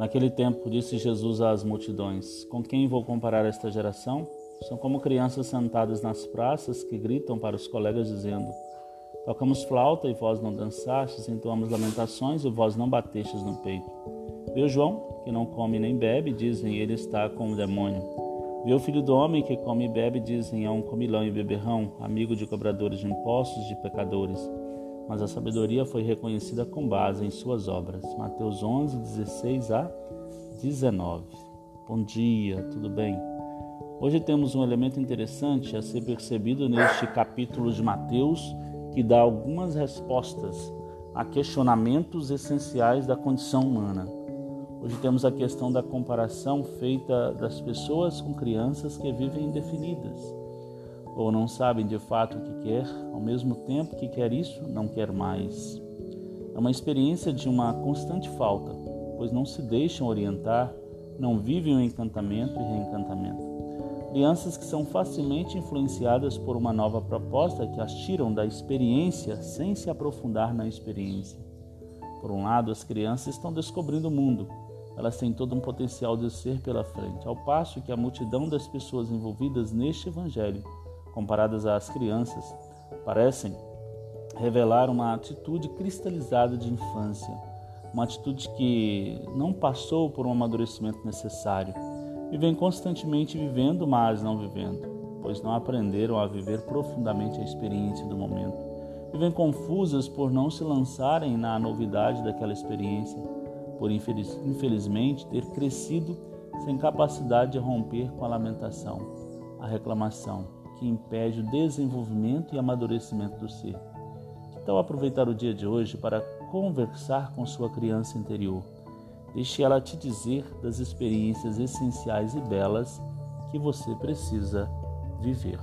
Naquele tempo, disse Jesus às multidões: Com quem vou comparar esta geração? São como crianças sentadas nas praças que gritam para os colegas, dizendo: Tocamos flauta e vós não dançastes, entoamos lamentações e vós não batestes no peito. Viu João, que não come nem bebe, dizem ele está com o demônio. Viu o filho do homem que come e bebe, dizem é um comilão e beberrão, amigo de cobradores de impostos, de pecadores. Mas a sabedoria foi reconhecida com base em suas obras. Mateus 11, 16 a 19. Bom dia, tudo bem? Hoje temos um elemento interessante a ser percebido neste capítulo de Mateus que dá algumas respostas a questionamentos essenciais da condição humana. Hoje temos a questão da comparação feita das pessoas com crianças que vivem indefinidas, ou não sabem de fato o que quer, ao mesmo tempo que quer isso, não quer mais. É uma experiência de uma constante falta, pois não se deixam orientar, não vivem o encantamento e reencantamento. Crianças que são facilmente influenciadas por uma nova proposta que as tiram da experiência sem se aprofundar na experiência. Por um lado, as crianças estão descobrindo o mundo. Elas têm todo um potencial de ser pela frente, ao passo que a multidão das pessoas envolvidas neste evangelho, comparadas às crianças, parecem revelar uma atitude cristalizada de infância, uma atitude que não passou por um amadurecimento necessário Vivem constantemente vivendo, mas não vivendo, pois não aprenderam a viver profundamente a experiência do momento. Vivem confusas por não se lançarem na novidade daquela experiência, por infeliz, infelizmente ter crescido sem capacidade de romper com a lamentação, a reclamação, que impede o desenvolvimento e amadurecimento do ser. Tal aproveitar o dia de hoje para conversar com sua criança interior? Deixe ela te dizer das experiências essenciais e belas que você precisa viver.